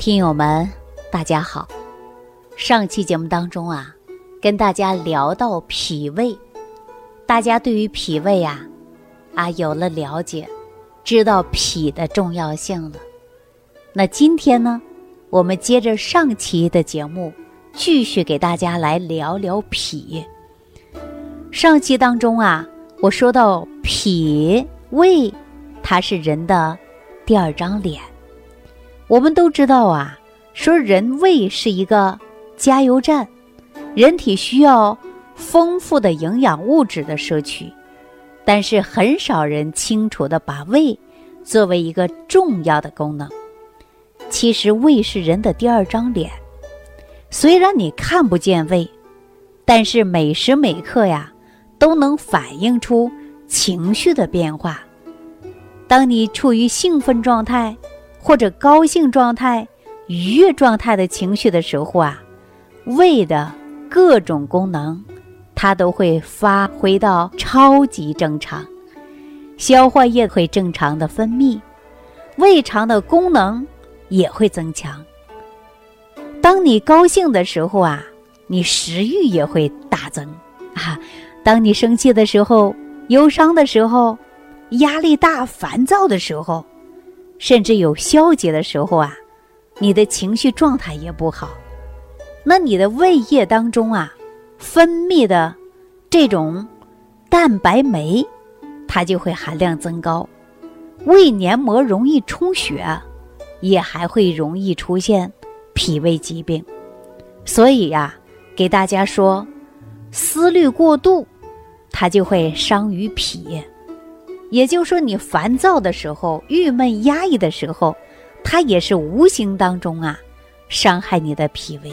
听友们，大家好。上期节目当中啊，跟大家聊到脾胃，大家对于脾胃啊，啊有了了解，知道脾的重要性了。那今天呢，我们接着上期的节目，继续给大家来聊聊脾。上期当中啊，我说到脾胃，它是人的第二张脸。我们都知道啊，说人胃是一个加油站，人体需要丰富的营养物质的摄取，但是很少人清楚的把胃作为一个重要的功能。其实胃是人的第二张脸，虽然你看不见胃，但是每时每刻呀都能反映出情绪的变化。当你处于兴奋状态。或者高兴状态、愉悦状态的情绪的时候啊，胃的各种功能，它都会发挥到超级正常，消化液会正常的分泌，胃肠的功能也会增强。当你高兴的时候啊，你食欲也会大增啊；当你生气的时候、忧伤的时候、压力大、烦躁的时候。甚至有消极的时候啊，你的情绪状态也不好，那你的胃液当中啊，分泌的这种蛋白酶，它就会含量增高，胃黏膜容易充血，也还会容易出现脾胃疾病。所以呀，给大家说，思虑过度，它就会伤于脾。也就是说，你烦躁的时候、郁闷压抑的时候，它也是无形当中啊，伤害你的脾胃。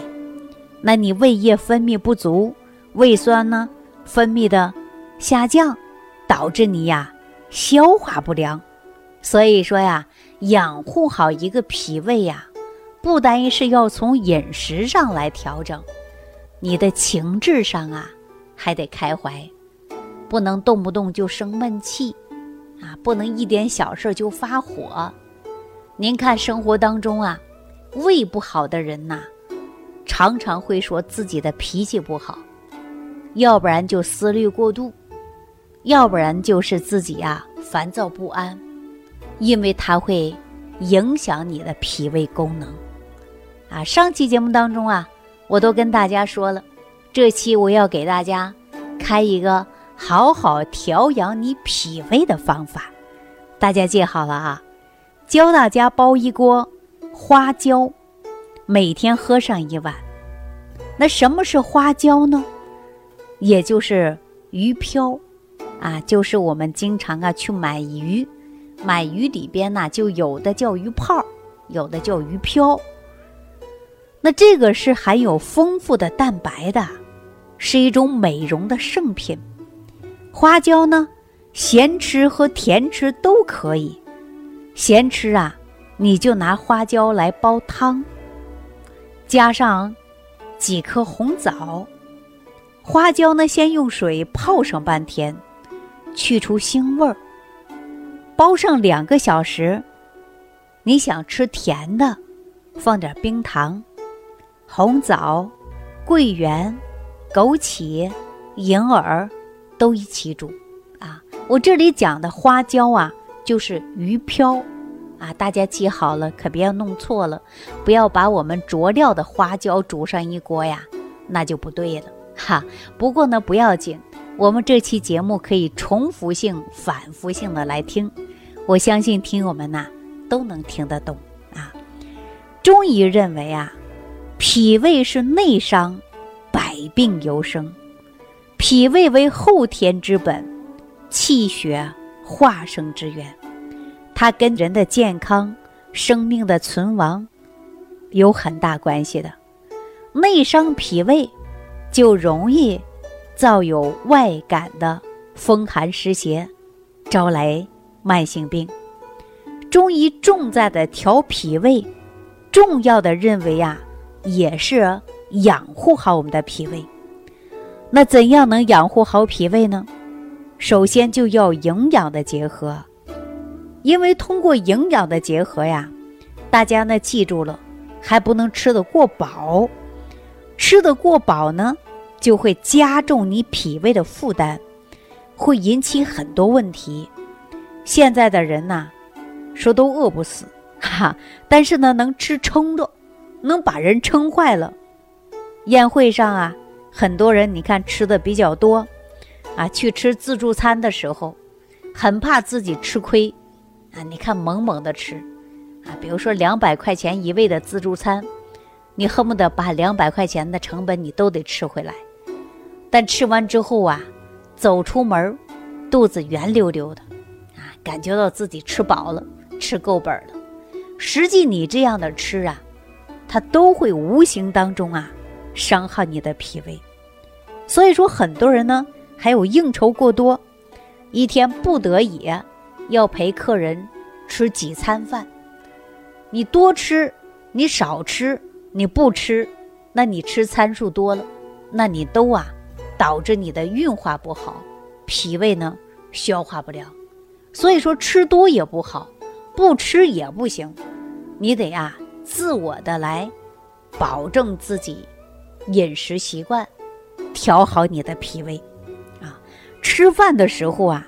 那你胃液分泌不足，胃酸呢分泌的下降，导致你呀消化不良。所以说呀，养护好一个脾胃呀，不单是要从饮食上来调整，你的情志上啊还得开怀，不能动不动就生闷气。啊，不能一点小事就发火。您看生活当中啊，胃不好的人呐，常常会说自己的脾气不好，要不然就思虑过度，要不然就是自己呀烦躁不安，因为它会影响你的脾胃功能。啊，上期节目当中啊，我都跟大家说了，这期我要给大家开一个。好好调养你脾胃的方法，大家记好了啊！教大家煲一锅花椒，每天喝上一碗。那什么是花椒呢？也就是鱼漂啊，就是我们经常啊去买鱼，买鱼里边呢就有的叫鱼泡，有的叫鱼漂。那这个是含有丰富的蛋白的，是一种美容的圣品。花椒呢，咸吃和甜吃都可以。咸吃啊，你就拿花椒来煲汤，加上几颗红枣。花椒呢，先用水泡上半天，去除腥味儿。煲上两个小时，你想吃甜的，放点冰糖、红枣、桂圆、枸杞、银耳。都一起煮，啊，我这里讲的花椒啊，就是鱼漂，啊，大家记好了，可别要弄错了，不要把我们佐料的花椒煮上一锅呀，那就不对了，哈。不过呢，不要紧，我们这期节目可以重复性、反复性的来听，我相信听友们呐都能听得懂啊。中医认为啊，脾胃是内伤，百病由生。脾胃为后天之本，气血化生之源，它跟人的健康、生命的存亡有很大关系的。内伤脾胃，就容易造有外感的风寒湿邪，招来慢性病。中医重在的调脾胃，重要的认为啊，也是养护好我们的脾胃。那怎样能养护好脾胃呢？首先就要营养的结合，因为通过营养的结合呀，大家呢记住了，还不能吃得过饱。吃得过饱呢，就会加重你脾胃的负担，会引起很多问题。现在的人呐，说都饿不死，哈，但是呢，能吃撑着，能把人撑坏了。宴会上啊，很多人你看吃的比较多，啊，去吃自助餐的时候，很怕自己吃亏，啊，你看猛猛的吃，啊，比如说两百块钱一位的自助餐。你恨不得把两百块钱的成本你都得吃回来，但吃完之后啊，走出门肚子圆溜溜的，啊，感觉到自己吃饱了，吃够本了。实际你这样的吃啊，它都会无形当中啊，伤害你的脾胃。所以说，很多人呢还有应酬过多，一天不得已要陪客人吃几餐饭，你多吃，你少吃。你不吃，那你吃参数多了，那你都啊，导致你的运化不好，脾胃呢消化不了，所以说吃多也不好，不吃也不行，你得啊自我的来保证自己饮食习惯，调好你的脾胃啊。吃饭的时候啊，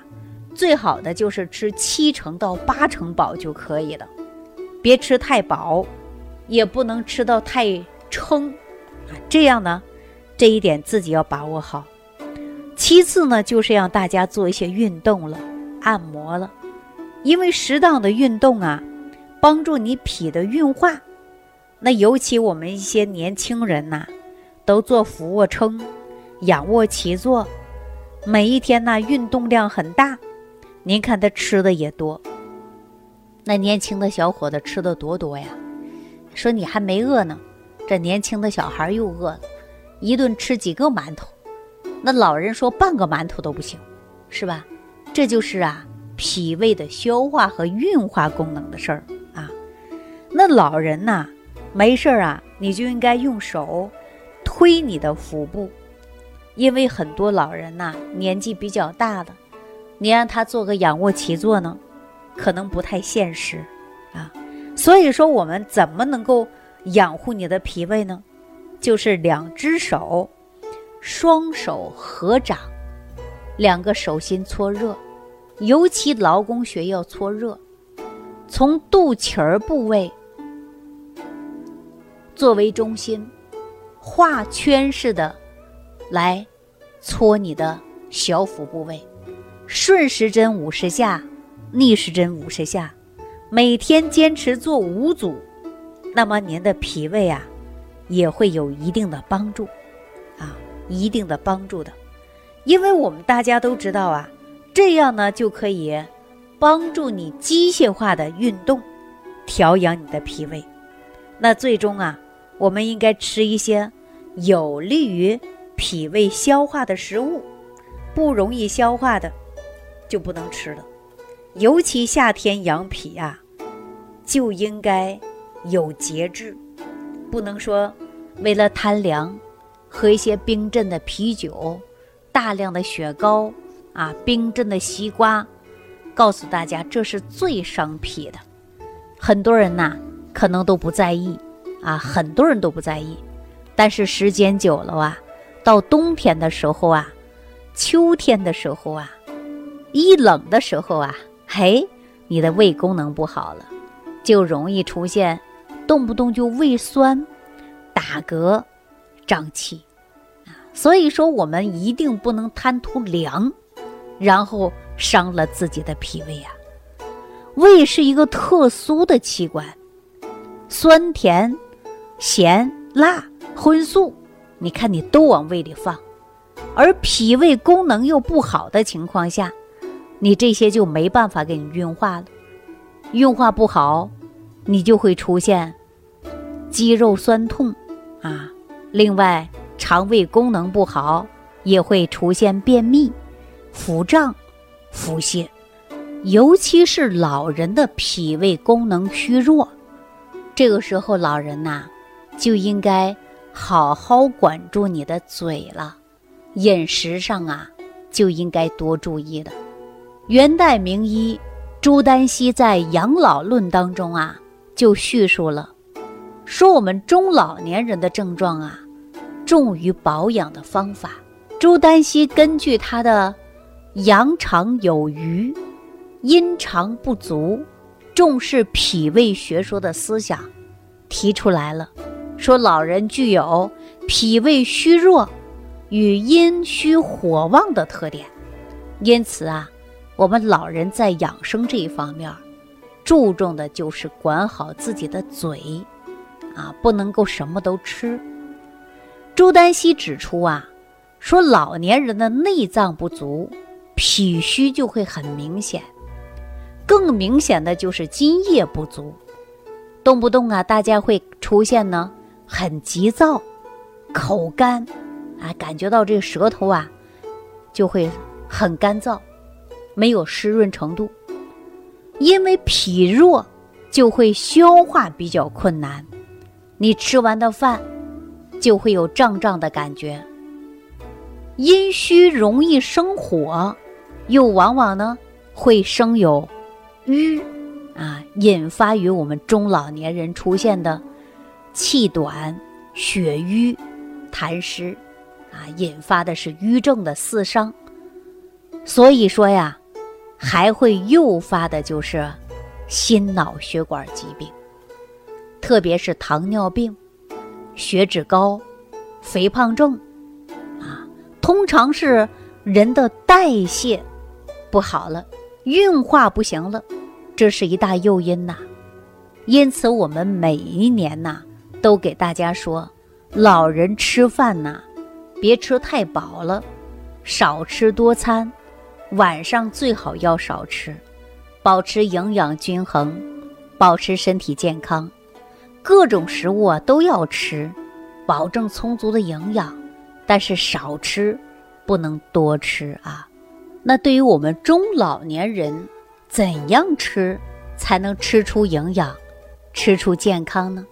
最好的就是吃七成到八成饱就可以了，别吃太饱。也不能吃到太撑，啊，这样呢，这一点自己要把握好。其次呢，就是让大家做一些运动了，按摩了，因为适当的运动啊，帮助你脾的运化。那尤其我们一些年轻人呐，都做俯卧撑、仰卧起坐，每一天呢运动量很大。您看他吃的也多，那年轻的小伙子吃的多多呀。说你还没饿呢，这年轻的小孩又饿了，一顿吃几个馒头，那老人说半个馒头都不行，是吧？这就是啊，脾胃的消化和运化功能的事儿啊。那老人呐，没事儿啊，你就应该用手推你的腹部，因为很多老人呐年纪比较大了，你让他做个仰卧起坐呢，可能不太现实啊。所以说，我们怎么能够养护你的脾胃呢？就是两只手，双手合掌，两个手心搓热，尤其劳宫穴要搓热，从肚脐儿部位作为中心，画圈式的来搓你的小腹部位，顺时针五十下，逆时针五十下。每天坚持做五组，那么您的脾胃啊，也会有一定的帮助，啊，一定的帮助的，因为我们大家都知道啊，这样呢就可以帮助你机械化的运动，调养你的脾胃。那最终啊，我们应该吃一些有利于脾胃消化的食物，不容易消化的就不能吃了。尤其夏天养脾啊，就应该有节制，不能说为了贪凉，喝一些冰镇的啤酒、大量的雪糕啊、冰镇的西瓜。告诉大家，这是最伤脾的。很多人呐，可能都不在意啊，很多人都不在意。但是时间久了啊，到冬天的时候啊，秋天的时候啊，一冷的时候啊。嘿，你的胃功能不好了，就容易出现动不动就胃酸、打嗝、胀气啊。所以说，我们一定不能贪图凉，然后伤了自己的脾胃啊。胃是一个特殊的器官，酸甜、咸辣、荤素，你看你都往胃里放，而脾胃功能又不好的情况下。你这些就没办法给你运化了，运化不好，你就会出现肌肉酸痛啊。另外，肠胃功能不好，也会出现便秘、腹胀、腹泻。尤其是老人的脾胃功能虚弱，这个时候老人呐，就应该好好管住你的嘴了，饮食上啊，就应该多注意了。元代名医朱丹溪在《养老论》当中啊，就叙述了说我们中老年人的症状啊，重于保养的方法。朱丹溪根据他的阳常有余、阴常不足，重视脾胃学说的思想，提出来了，说老人具有脾胃虚弱与阴虚火旺的特点，因此啊，我们老人在养生这一方面。注重的就是管好自己的嘴，啊，不能够什么都吃。朱丹溪指出啊，说老年人的内脏不足，脾虚就会很明显，更明显的就是津液不足，动不动啊，大家会出现呢很急躁、口干，啊，感觉到这个舌头啊就会很干燥，没有湿润程度。因为脾弱，就会消化比较困难，你吃完的饭就会有胀胀的感觉。阴虚容易生火，又往往呢会生有瘀，啊，引发于我们中老年人出现的气短、血瘀、痰湿，啊，引发的是瘀症的四伤。所以说呀。还会诱发的就是心脑血管疾病，特别是糖尿病、血脂高、肥胖症，啊，通常是人的代谢不好了，运化不行了，这是一大诱因呐。因此，我们每一年呐，都给大家说，老人吃饭呐，别吃太饱了，少吃多餐。晚上最好要少吃，保持营养均衡，保持身体健康。各种食物啊都要吃，保证充足的营养，但是少吃，不能多吃啊。那对于我们中老年人，怎样吃才能吃出营养，吃出健康呢？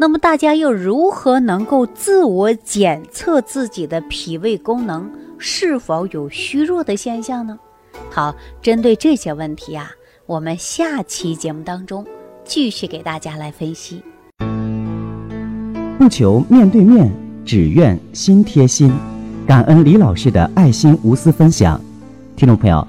那么大家又如何能够自我检测自己的脾胃功能？是否有虚弱的现象呢？好，针对这些问题啊，我们下期节目当中继续给大家来分析。不求面对面，只愿心贴心。感恩李老师的爱心无私分享。听众朋友，